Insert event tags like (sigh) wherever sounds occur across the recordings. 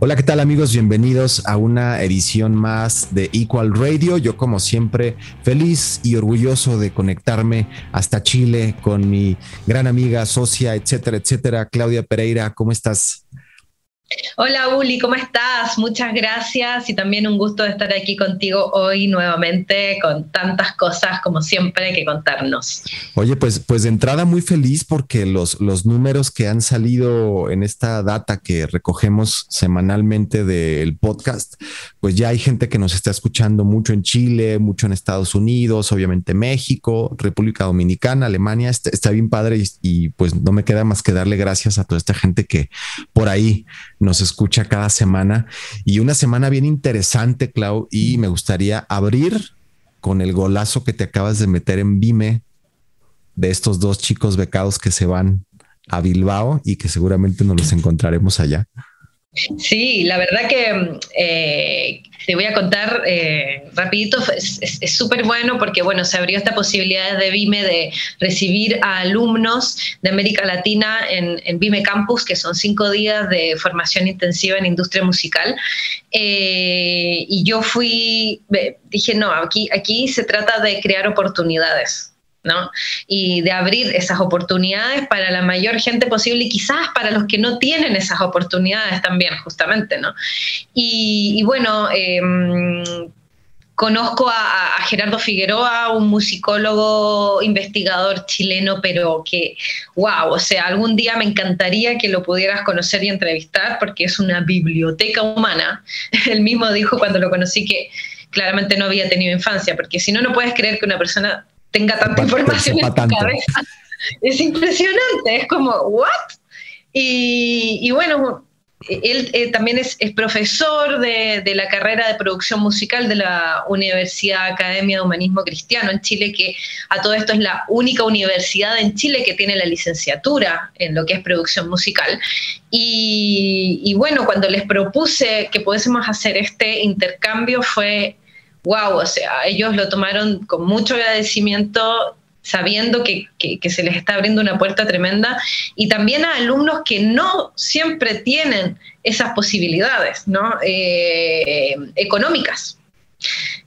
Hola, ¿qué tal amigos? Bienvenidos a una edición más de Equal Radio. Yo como siempre feliz y orgulloso de conectarme hasta Chile con mi gran amiga, socia, etcétera, etcétera. Claudia Pereira, ¿cómo estás? Hola Uli, ¿cómo estás? Muchas gracias y también un gusto de estar aquí contigo hoy nuevamente con tantas cosas como siempre que contarnos. Oye, pues, pues de entrada muy feliz porque los, los números que han salido en esta data que recogemos semanalmente del podcast, pues ya hay gente que nos está escuchando mucho en Chile, mucho en Estados Unidos, obviamente México, República Dominicana, Alemania, está, bien padre y pues no me queda más que darle gracias a toda esta gente que por ahí nos escucha cada semana y una semana bien interesante, Clau, y me gustaría abrir con el golazo que te acabas de meter en Vime de estos dos chicos becados que se van a Bilbao y que seguramente nos los encontraremos allá. Sí, la verdad que eh, te voy a contar eh, rapidito, es súper bueno porque bueno, se abrió esta posibilidad de Vime de recibir a alumnos de América Latina en, en Vime Campus, que son cinco días de formación intensiva en industria musical. Eh, y yo fui, dije, no, aquí, aquí se trata de crear oportunidades. Y de abrir esas oportunidades para la mayor gente posible y quizás para los que no tienen esas oportunidades también, justamente, ¿no? Y, bueno, em, conozco a, Gerardo Figueroa, un musicólogo, investigador chileno, pero que, wow, o sea, algún día me encantaría que lo pudieras conocer y entrevistar porque es una biblioteca humana. (laughs) Él mismo dijo cuando lo conocí que claramente no había tenido infancia, porque si no, no puedes creer que una persona tenga tanta información en su cabeza. (laughs) Es impresionante, es como, ¿what? Y, bueno, él eh, también es, profesor de, la carrera de producción musical de la Universidad Academia de Humanismo Cristiano en Chile, que a todo esto es la única universidad en Chile que tiene la licenciatura en lo que es producción musical. Y, y bueno, cuando les propuse que pudiésemos hacer este intercambio fue wow, o sea, ellos lo tomaron con mucho agradecimiento sabiendo que, se les está abriendo una puerta tremenda, y también a alumnos que no siempre tienen esas posibilidades ¿no? Eh, económicas.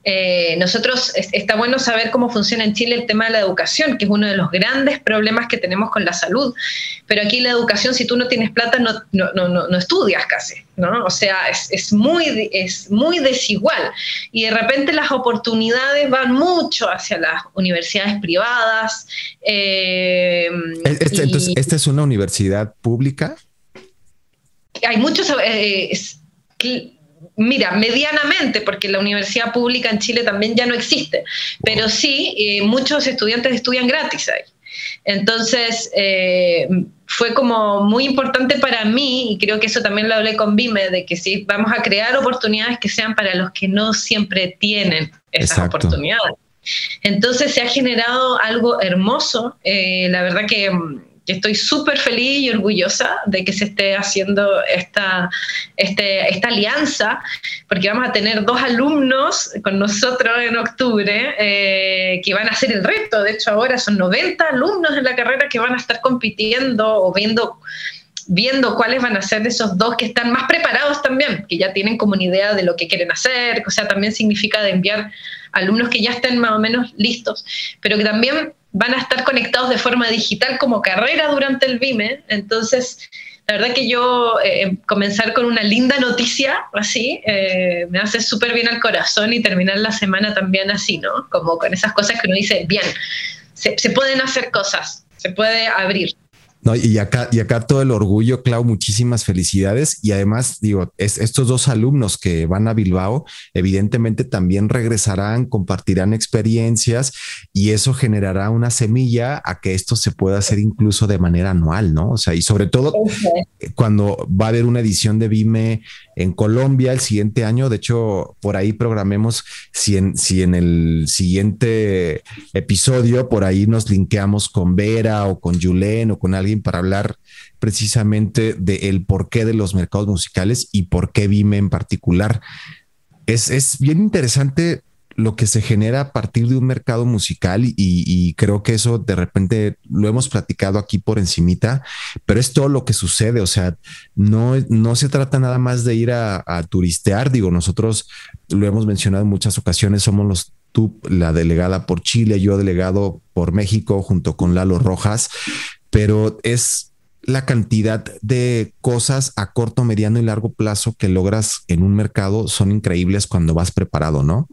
Eh, nosotros está bueno saber cómo funciona en Chile el tema de la educación, que es uno de los grandes problemas que tenemos con la salud. Pero aquí la educación, si tú no tienes plata, no, no, no, no estudias casi, ¿no? O sea, es, es, muy, es muy desigual. Y de repente las oportunidades van mucho hacia las universidades privadas. Eh, este, entonces, ¿esta es una universidad pública? Hay muchos... Eh, Mira, medianamente, porque la universidad pública en Chile también ya no existe, pero sí, eh, muchos estudiantes estudian gratis ahí. Entonces, eh, fue como muy importante para mí, y creo que eso también lo hablé con Vime, de que sí, vamos a crear oportunidades que sean para los que no siempre tienen esas oportunidades. Entonces, se ha generado algo hermoso. Eh, la verdad que estoy súper feliz y orgullosa de que se esté haciendo esta, este, esta alianza, porque vamos a tener dos alumnos con nosotros en octubre eh, que van a hacer el reto. De hecho, ahora son 90 alumnos en la carrera que van a estar compitiendo o viendo viendo cuáles van a ser esos dos que están más preparados también, que ya tienen como una idea de lo que quieren hacer, o sea, también significa de enviar alumnos que ya estén más o menos listos, pero que también van a estar conectados de forma digital como carrera durante el VIME. Entonces, la verdad que yo eh, comenzar con una linda noticia así eh, me hace súper bien al corazón y terminar la semana también así, ¿no? Como con esas cosas que uno dice, bien, se, se pueden hacer cosas, se puede abrir. No, y acá, y acá todo el orgullo, Clau, muchísimas felicidades. Y además, digo, estos dos alumnos que van a Bilbao, evidentemente también regresarán, compartirán experiencias y eso generará una semilla a que esto se pueda hacer incluso de manera anual, ¿no? O sea, y sobre todo cuando va a haber una edición de Vime en Colombia el siguiente año. De hecho, por ahí programemos si en, si en el siguiente episodio por ahí nos linkeamos con Vera o con Julen o con alguien para hablar precisamente del porqué de los mercados musicales y por qué Vime en particular. Es, es bien interesante lo que se genera a partir de un mercado musical y, creo que eso de repente lo hemos platicado aquí por encimita, pero es todo lo que sucede, o sea, no, no se trata nada más de ir a, turistear, digo, nosotros lo hemos mencionado en muchas ocasiones, somos los tú, la delegada por Chile, yo delegado por México junto con Lalo Rojas, pero es la cantidad de cosas a corto, mediano y largo plazo que logras en un mercado son increíbles cuando vas preparado, ¿no?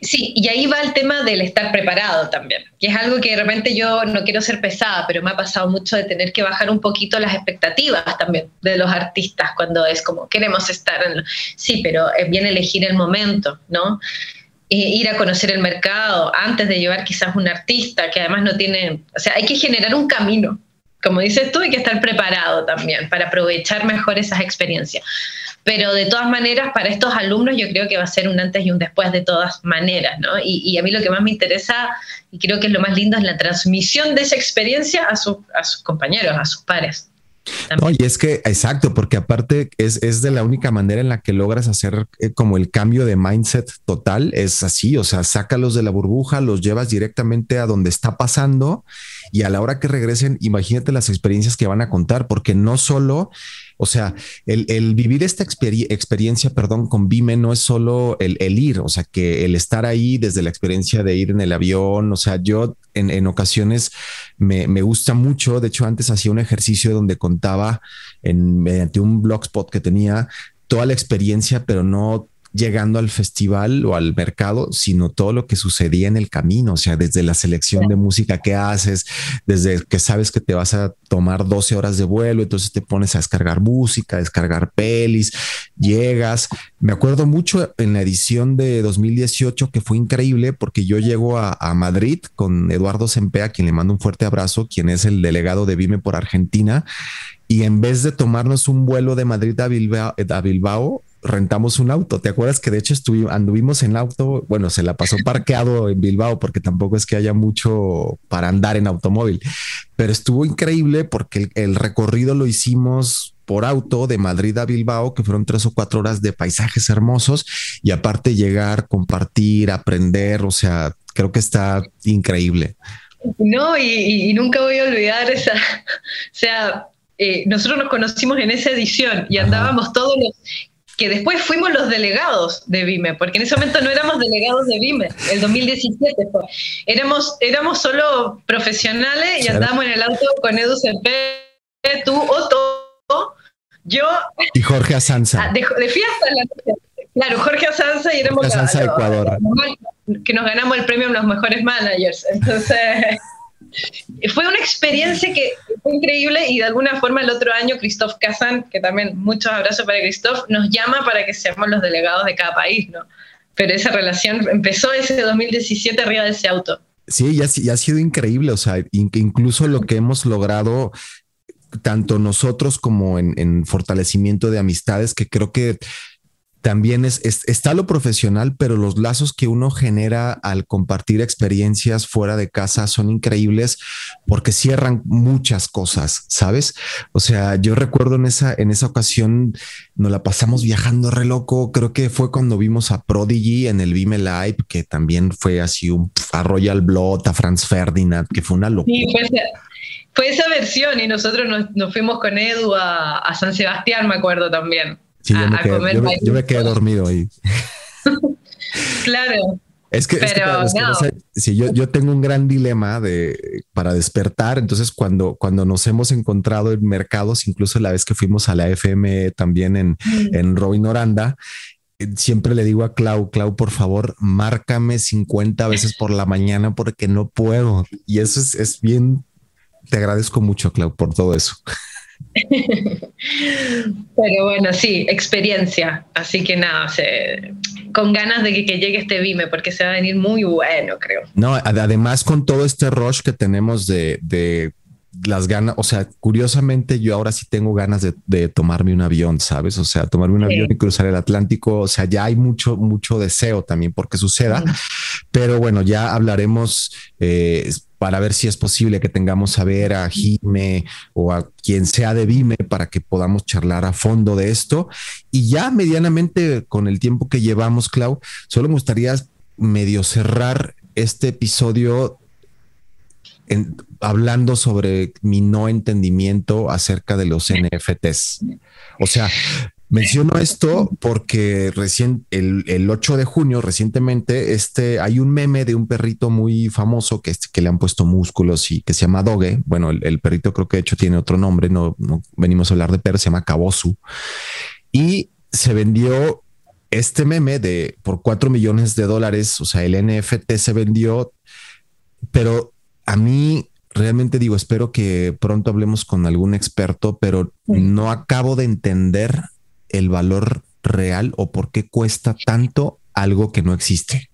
Sí, y ahí va el tema del estar preparado también, que es algo que de repente yo no quiero ser pesada, pero me ha pasado mucho de tener que bajar un poquito las expectativas también de los artistas cuando es como queremos estar en... Sí, pero es bien elegir el momento, ¿no? Ir a conocer el mercado antes de llevar quizás un artista que además no tiene, o sea, hay que generar un camino. Como dices tú, hay que estar preparado también para aprovechar mejor esas experiencias. Pero de todas maneras, para estos alumnos yo creo que va a ser un antes y un después de todas maneras, ¿no? Y, a mí lo que más me interesa, y creo que es lo más lindo, es la transmisión de esa experiencia a, a sus compañeros, a sus pares. No, y es que, exacto, porque aparte es, es, de la única manera en la que logras hacer eh, como el cambio de mindset total, es así, o sea, sácalos de la burbuja, los llevas directamente a donde está pasando y a la hora que regresen, imagínate las experiencias que van a contar, porque no solo o sea, el, vivir esta experiencia, perdón, con Vime no es solo el, ir, o sea, que el estar ahí desde la experiencia de ir en el avión, o sea, yo en, ocasiones me, gusta mucho, de hecho antes hacía un ejercicio donde contaba en, mediante un blogspot que tenía toda la experiencia, pero no llegando al festival o al mercado, sino todo lo que sucedía en el camino, o sea, desde la selección de música que haces, desde que sabes que te vas a tomar 12 horas de vuelo, entonces te pones a descargar música, a descargar pelis, llegas. Me acuerdo mucho en la edición de 2018 que fue increíble porque yo llego a, Madrid con Eduardo Sempea, quien le mando un fuerte abrazo, quien es el delegado de Vime por Argentina, y en vez de tomarnos un vuelo de Madrid a Bilbao, a Bilbao rentamos un auto. ¿Te acuerdas que de hecho estuvimos, anduvimos en auto? Bueno, se la pasó parqueado en Bilbao porque tampoco es que haya mucho para andar en automóvil, pero estuvo increíble porque el, recorrido lo hicimos por auto de Madrid a Bilbao, que fueron tres o cuatro horas de paisajes hermosos y aparte llegar, compartir, aprender, o sea, creo que está increíble. No, y, nunca voy a olvidar esa, (laughs) o sea, eh, nosotros nos conocimos en esa edición y andábamos todos los, que después fuimos los delegados de Vime, porque en ese momento no éramos delegados de Vime, el 2017 fue. Éramos, éramos solo profesionales y andábamos en el auto con Edu CP, tú, Otto, yo. Y Jorge Asanza. Ah, de, fiesta la Claro, Jorge Asanza y éramos Asanza, Ecuador. que nos ganamos el premio a los mejores managers. Entonces. (laughs) fue una experiencia que increíble y de alguna forma el otro año Christoph Kazan, que también muchos abrazos para Christoph, nos llama para que seamos los delegados de cada país, ¿no? Pero esa relación empezó ese 2017 arriba de ese auto. Sí, y ha, ha sido increíble, o sea, incluso lo que hemos logrado tanto nosotros como en, en, fortalecimiento de amistades, que creo que también es, está lo profesional, pero los lazos que uno genera al compartir experiencias fuera de casa son increíbles porque cierran muchas cosas, ¿sabes? O sea, yo recuerdo en esa, en esa ocasión nos la pasamos viajando re loco. Creo que fue cuando vimos a Prodigy en el Vime Live, que también fue así un a Royal Blood, a Franz Ferdinand, que fue una locura. Sí, fue, esa, versión y nosotros nos, fuimos con Edu a, a San Sebastián, me acuerdo también yo, me quedé, dormido ahí. (laughs) claro. Es que, si yo, tengo un gran dilema de para despertar. Entonces, cuando, cuando nos hemos encontrado en mercados, incluso la vez que fuimos a la FM también en, mm. en Robin Oranda, eh, siempre le digo a Clau, Clau, por favor, márcame 50 veces por la mañana porque no puedo. Y eso es, es bien. Te agradezco mucho, Clau, por todo eso. (laughs) Pero bueno, sí, experiencia. Así que nada, con ganas de que, llegue este Vime, porque se va a venir muy bueno, creo. No, además con todo este rush que tenemos de, las ganas, o sea, curiosamente yo ahora sí tengo ganas de, tomarme un avión, ¿sabes? O sea, tomarme un avión y cruzar el Atlántico, o sea, ya hay mucho, mucho deseo también porque suceda, pero bueno, ya hablaremos. Eh, para ver si es posible que tengamos a ver a Jime o a quien sea de Vime para que podamos charlar a fondo de esto. Y ya medianamente con el tiempo que llevamos, Clau, solo me gustaría medio cerrar este episodio hablando sobre mi no entendimiento acerca de los NFTs. O sea, Menciono esto porque recién, el, 8 de junio, recientemente, este, hay un meme de un perrito muy famoso que, que le han puesto músculos y que se llama Doge. Bueno, el, perrito creo que de hecho tiene otro nombre, no, venimos a hablar de perro, se llama Kabosu. Y se vendió este meme de por 4 millones de dólares, o sea, el NFT se vendió, pero a mí realmente digo, espero que pronto hablemos con algún experto, pero no acabo de entender el valor real o por qué cuesta tanto algo que no existe?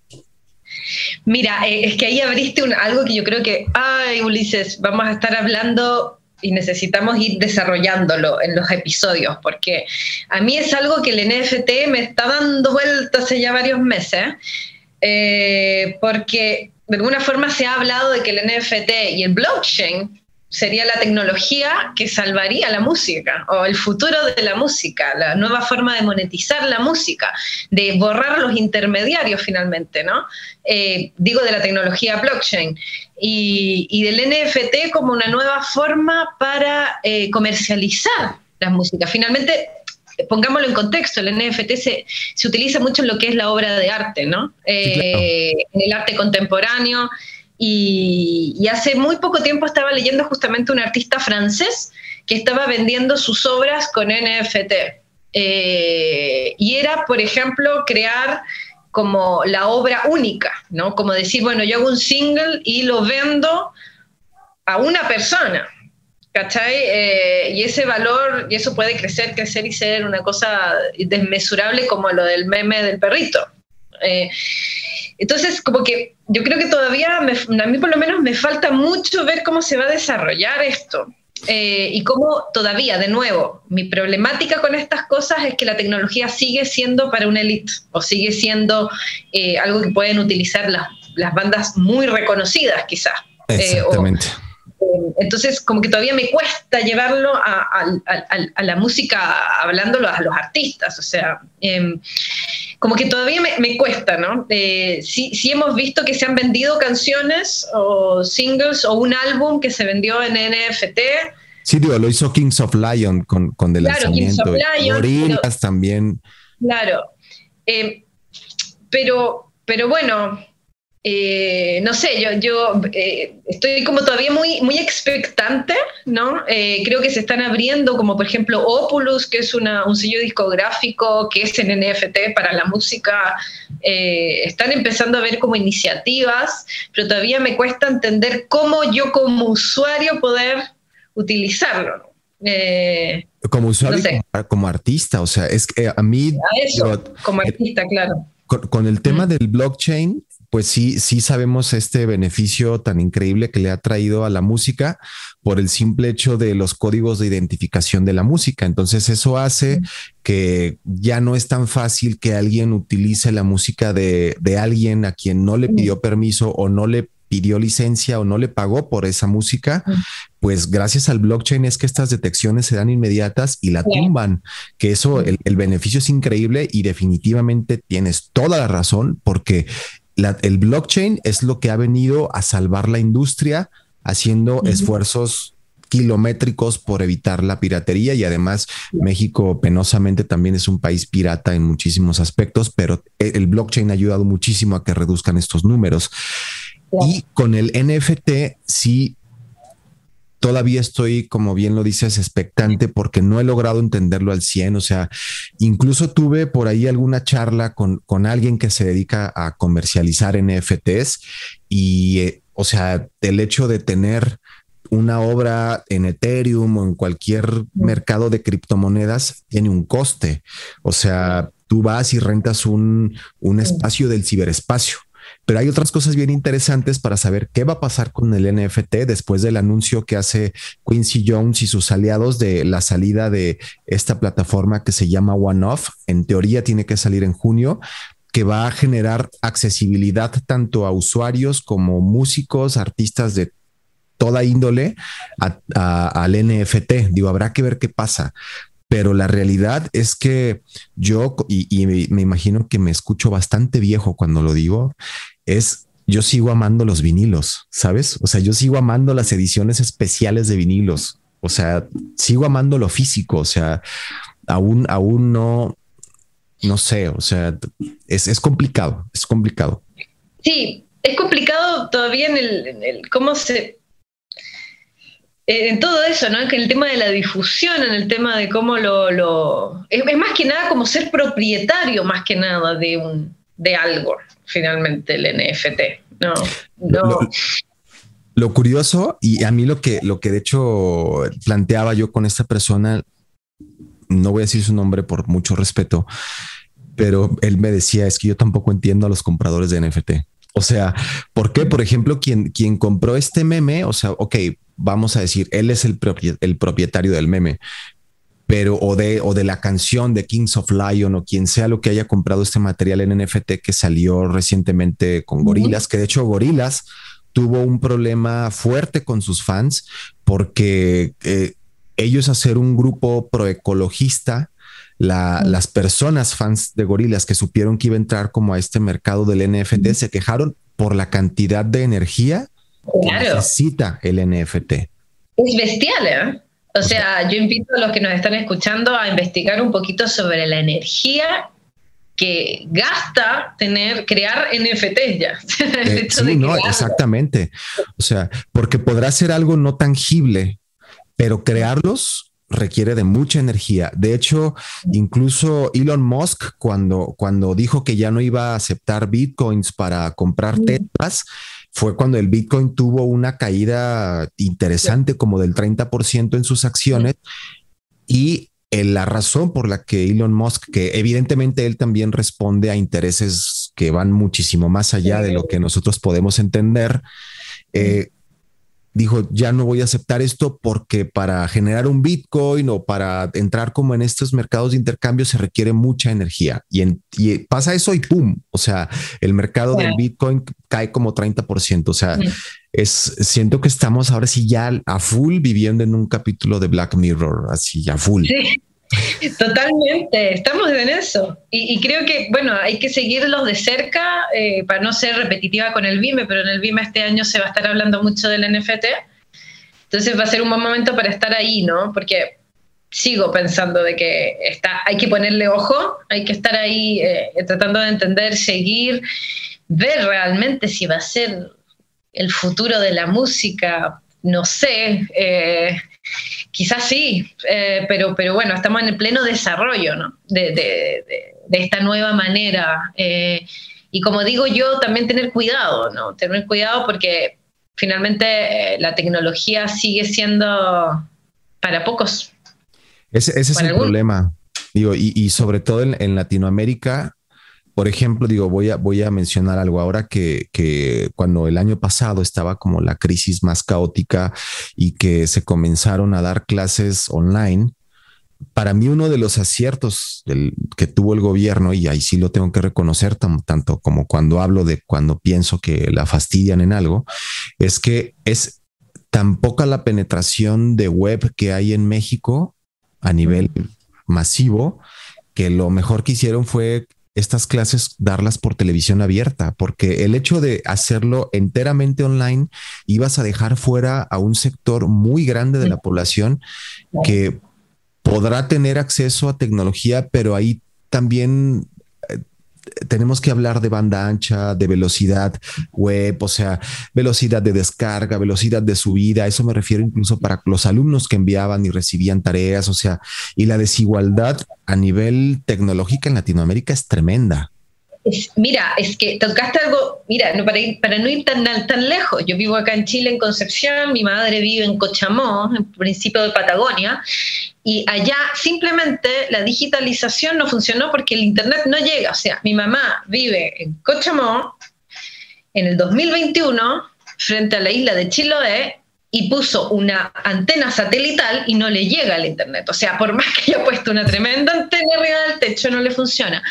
Mira, eh, es que ahí abriste algo que yo creo que, ay, Ulises, vamos a estar hablando y necesitamos ir desarrollándolo en los episodios, porque a mí es algo que el NFT me está dando vueltas hace ya varios meses, eh, porque de alguna forma se ha hablado de que el NFT y el blockchain sería la tecnología que salvaría la música o el futuro de la música, la nueva forma de monetizar la música, de borrar los intermediarios finalmente, ¿no? Eh, digo de la tecnología blockchain y, del NFT como una nueva forma para eh, comercializar las músicas. Finalmente, pongámoslo en contexto, el NFT se, utiliza mucho en lo que es la obra de arte, ¿no? Eh, en el arte contemporáneo. Y, hace muy poco tiempo estaba leyendo justamente un artista francés que estaba vendiendo sus obras con NFT. Eh, y era, por ejemplo, crear como la obra única, ¿no? Como decir, bueno, yo hago un single y lo vendo a una persona, ¿cachai? Eh, y ese valor, y eso puede crecer, crecer y ser una cosa desmesurable como lo del meme del perrito. Eh, entonces, como que yo creo que todavía, a mí por lo menos me falta mucho ver cómo se va a desarrollar esto. Eh, y cómo todavía, de nuevo, mi problemática con estas cosas es que la tecnología sigue siendo para una élite o sigue siendo eh, algo que pueden utilizar las, las bandas muy reconocidas quizás. Exactamente. entonces, como que todavía me cuesta llevarlo a, la música, hablándolo a los artistas. O sea, em, como que todavía me, cuesta, ¿no? Eh, sí, hemos visto que se han vendido canciones o singles o un álbum que se vendió en NFT. Sí, digo, lo hizo Kings of Lion con, con del claro, lanzamiento. Kings of Lion, también. Claro. Eh, pero, pero bueno, eh, no sé, yo, yo eh, estoy como todavía muy, muy expectante, ¿no? Eh, creo que se están abriendo, como por ejemplo Opulus, que es una, un sello discográfico que es en NFT para la música. están empezando a ver como iniciativas, pero todavía me cuesta entender cómo yo como usuario poder utilizarlo. como usuario, como, artista, o sea, es que a mí... como artista, claro. Con, el tema del blockchain, pues sí, sí sabemos este beneficio tan increíble que le ha traído a la música por el simple hecho de los códigos de identificación de la música. Entonces eso hace que ya no es tan fácil que alguien utilice la música de, alguien a quien no le pidió permiso o no le pidió licencia o no le pagó por esa música, pues gracias al blockchain es que estas detecciones se dan inmediatas y la tumban, que eso, el, el, beneficio es increíble y definitivamente tienes toda la razón porque el blockchain es lo que ha venido a salvar la industria haciendo esfuerzos kilométricos por evitar la piratería y además México penosamente también es un país pirata en muchísimos aspectos, pero e, el blockchain ha ayudado muchísimo a que reduzcan estos números. Y con el NFT sí todavía estoy, como bien lo dices, expectante porque no he logrado entenderlo al 100. O sea, incluso tuve por ahí alguna charla con, con alguien que se dedica a comercializar NFTs y, eh, o sea, el hecho de tener una obra en Ethereum o en cualquier mercado de criptomonedas tiene un coste. O sea, tú vas y rentas un, un espacio del ciberespacio pero hay otras cosas bien interesantes para saber qué va a pasar con el NFT después del anuncio que hace Quincy Jones y sus aliados de la salida de esta plataforma que se llama OneOff. En teoría tiene que salir en junio, que va a generar accesibilidad tanto a usuarios como músicos, artistas de toda índole al NFT. Digo, habrá que ver qué pasa pero la realidad es que yo, y, me imagino que me escucho bastante viejo cuando lo digo, es yo sigo amando los vinilos, ¿sabes? O sea, yo sigo amando las ediciones especiales de vinilos. O sea, sigo amando lo físico. O sea, aún, aún no, no sé. O sea, es, es complicado, es complicado. Sí, es complicado todavía en el, cómo se eh, en todo eso, ¿no? En el tema de la difusión, en el tema de cómo lo... lo es, más que nada como ser propietario, más que nada de, un, de algo, finalmente, el NFT. No, no. Lo, curioso, y a mí lo que, lo que de hecho planteaba yo con esta persona, no voy a decir su nombre por mucho respeto, pero él me decía, es que yo tampoco entiendo a los compradores de NFT. O sea, ¿por qué? Por ejemplo, quien, quien compró este meme, o sea, ok, vamos a decir, él es el, el propietario del meme, pero o de, o de la canción de Kings of Lion o quien sea lo que haya comprado este material en NFT que salió recientemente con Gorilas, que de hecho Gorilas tuvo un problema fuerte con sus fans porque eh, ellos hacer un grupo proecologista, la, las personas fans de Gorilas que supieron que iba a entrar como a este mercado del NFT se quejaron por la cantidad de energía necesita el NFT. Es bestial, ¿eh? O sea, yo invito a los que nos están escuchando a investigar un poquito sobre la energía que gasta tener, crear NFTs ya. (laughs) Eh, sí, no, exactamente. O sea, porque podrá ser algo no tangible, pero crearlos requiere de mucha energía. De hecho, incluso Elon Musk, cuando, cuando dijo que ya no iba a aceptar bitcoins para comprar tetas, fue cuando el Bitcoin tuvo una caída interesante como del 30% en sus acciones y eh, la razón por la que Elon Musk, que evidentemente él también responde a intereses que van muchísimo más allá de lo que nosotros podemos entender, eh, dijo, ya no voy a aceptar esto porque para generar un Bitcoin o para entrar como en estos mercados de intercambio se requiere mucha energía. Y, pasa eso y ¡pum! O sea, el mercado del Bitcoin cae como 30%. O sea, es, siento que estamos ahora sí ya a full viviendo en un capítulo de Black Mirror, así a full. Totalmente, estamos en eso. Y, creo que, bueno, hay que seguirlos de cerca eh, para no ser repetitiva con el BIME, pero en el BIME este año se va a estar hablando mucho del NFT. Entonces va a ser un buen momento para estar ahí, ¿no? Porque sigo pensando de que está, hay que ponerle ojo, hay que estar ahí eh, tratando de entender, seguir, ver realmente si va a ser el futuro de la música, no sé. Eh, Quizás sí, eh, pero, pero bueno, estamos en el pleno desarrollo ¿no? de, esta nueva manera. Eh, y como digo yo, también tener cuidado, ¿no? Tener cuidado porque finalmente eh, la tecnología sigue siendo para pocos. Ese, es el problema. Digo, y, sobre todo en Latinoamérica, por ejemplo, digo, voy a, voy a mencionar algo ahora que, que, cuando el año pasado estaba como la crisis más caótica y que se comenzaron a dar clases online, para mí uno de los aciertos que tuvo el gobierno, y ahí sí lo tengo que reconocer, tanto como cuando hablo de cuando pienso que la fastidian en algo, es que es tan poca la penetración de web que hay en México a nivel masivo, que lo mejor que hicieron fue estas clases darlas por televisión abierta, porque el hecho de hacerlo enteramente online ibas a dejar fuera a un sector muy grande de la población que podrá tener acceso a tecnología, pero ahí también tenemos que hablar de banda ancha, de velocidad web, o sea, velocidad de descarga, velocidad de subida. Eso me refiero incluso para los alumnos que enviaban y recibían tareas, o sea, y la desigualdad a nivel tecnológico en Latinoamérica es tremenda mira, es que tocaste algo, mira, no, para, no ir tan, tan lejos, yo vivo acá en Chile, en Concepción, mi madre vive en Cochamó, en principio de Patagonia, y allá simplemente la digitalización no funcionó porque el Internet no llega. O sea, mi mamá vive en Cochamó en el 2021 frente a la isla de Chiloé y puso una antena satelital y no le llega al internet. O sea, por más que haya puesto una tremenda antena arriba del techo, no le funciona.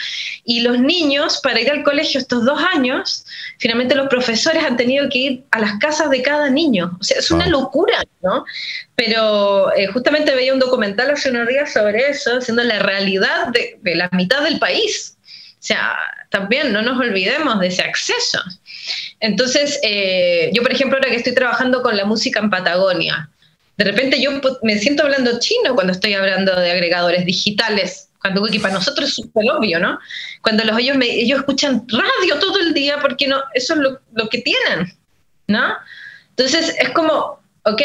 Y los niños, para ir al colegio estos dos años, finalmente los profesores han tenido que ir a las casas de cada niño. O sea, es una locura, ¿no? Pero eh, justamente veía un documental hace unos días sobre eso, siendo la realidad de, de la mitad del país. O sea, también no nos olvidemos de ese acceso. Entonces, eh, yo por ejemplo, ahora que estoy trabajando con la música en Patagonia, de repente yo me siento hablando chino cuando estoy hablando de agregadores digitales, cuando para nosotros es súper obvio, ¿no? Cuando los ellos, ellos escuchan radio todo el día porque no, eso es lo, que tienen, ¿no? Entonces es como, ok,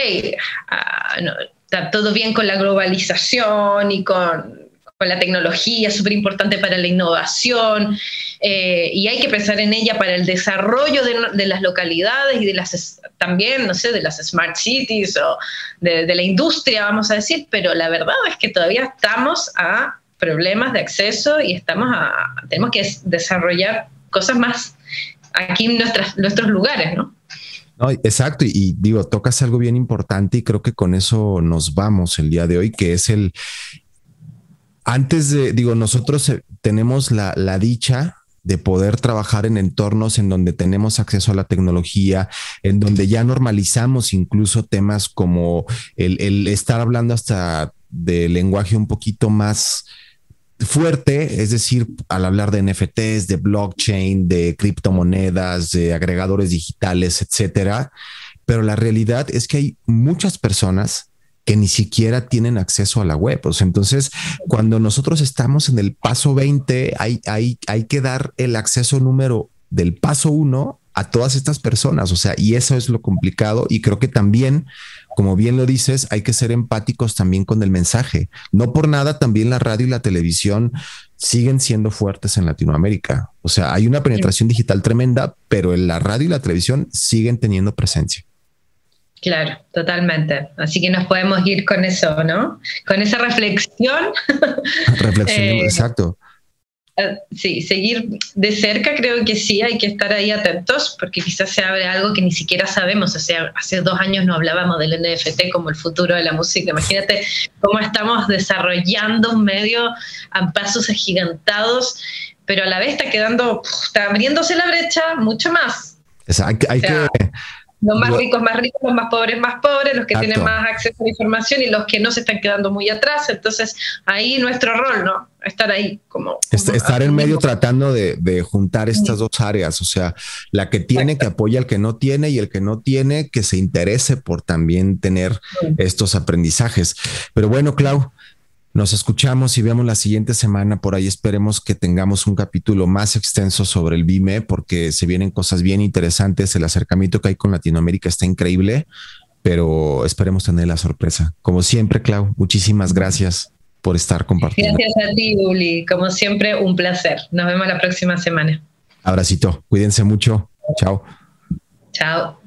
ah, está todo bien con la globalización y con con la tecnología, súper importante para la innovación, eh, y hay que pensar en ella para el desarrollo de, las localidades y de las también, no sé, de las smart cities o de, la industria, vamos a decir, pero la verdad es que todavía estamos a problemas de acceso y estamos a, tenemos que desarrollar cosas más aquí en nuestros lugares, ¿no? No, exacto, y, digo, tocas algo bien importante y creo que con eso nos vamos el día de hoy, que es el, antes de, digo, nosotros eh, tenemos la, dicha de poder trabajar en entornos en donde tenemos acceso a la tecnología, en donde ya normalizamos incluso temas como el, estar hablando hasta de lenguaje un poquito más fuerte, es decir, al hablar de NFTs, de blockchain, de criptomonedas, de agregadores digitales, etcétera. Pero la realidad es que hay muchas personas que ni siquiera tienen acceso a la web. Sea, entonces, cuando nosotros estamos en el paso 20, hay, hay, hay que dar el acceso número del paso 1 a todas estas personas. O sea, y eso es lo complicado. Y creo que también, como bien lo dices, hay que ser empáticos también con el mensaje. No por nada, también la radio y la televisión siguen siendo fuertes en Latinoamérica. O sea, hay una penetración digital tremenda, pero en la radio y la televisión siguen teniendo presencia. Claro, totalmente. Así que nos podemos ir con eso, ¿no? Con esa reflexión. (laughs) Reflexión, eh, exacto. Eh, sí, seguir de cerca creo que sí, hay que estar ahí atentos porque quizás se abre algo que ni siquiera sabemos. O sea, hace dos años no hablábamos del NFT como el futuro de la música. Imagínate cómo estamos desarrollando un medio a pasos agigantados, pero a la vez está quedando, está abriéndose la brecha mucho más. Exacto, hay que los más ricos más ricos, los más pobres más pobres, los que tienen más acceso a la información y los que no se están quedando muy atrás. Entonces, ahí nuestro rol, ¿no? Estar ahí como... estar en medio tratando de, juntar estas dos áreas, o sea, la que tiene que apoya al que no tiene y el que no tiene que se interese por también tener estos aprendizajes. Pero bueno, Clau, nos escuchamos y vemos la siguiente semana. Por ahí esperemos que tengamos un capítulo más extenso sobre el BIME porque se vienen cosas bien interesantes. El acercamiento que hay con Latinoamérica está increíble, pero esperemos tener la sorpresa. Como siempre, Clau, muchísimas gracias por estar compartiendo. Gracias a ti, Uli. Como siempre, un placer. Nos vemos la próxima semana. Abracito. Cuídense mucho. Chao. Chao.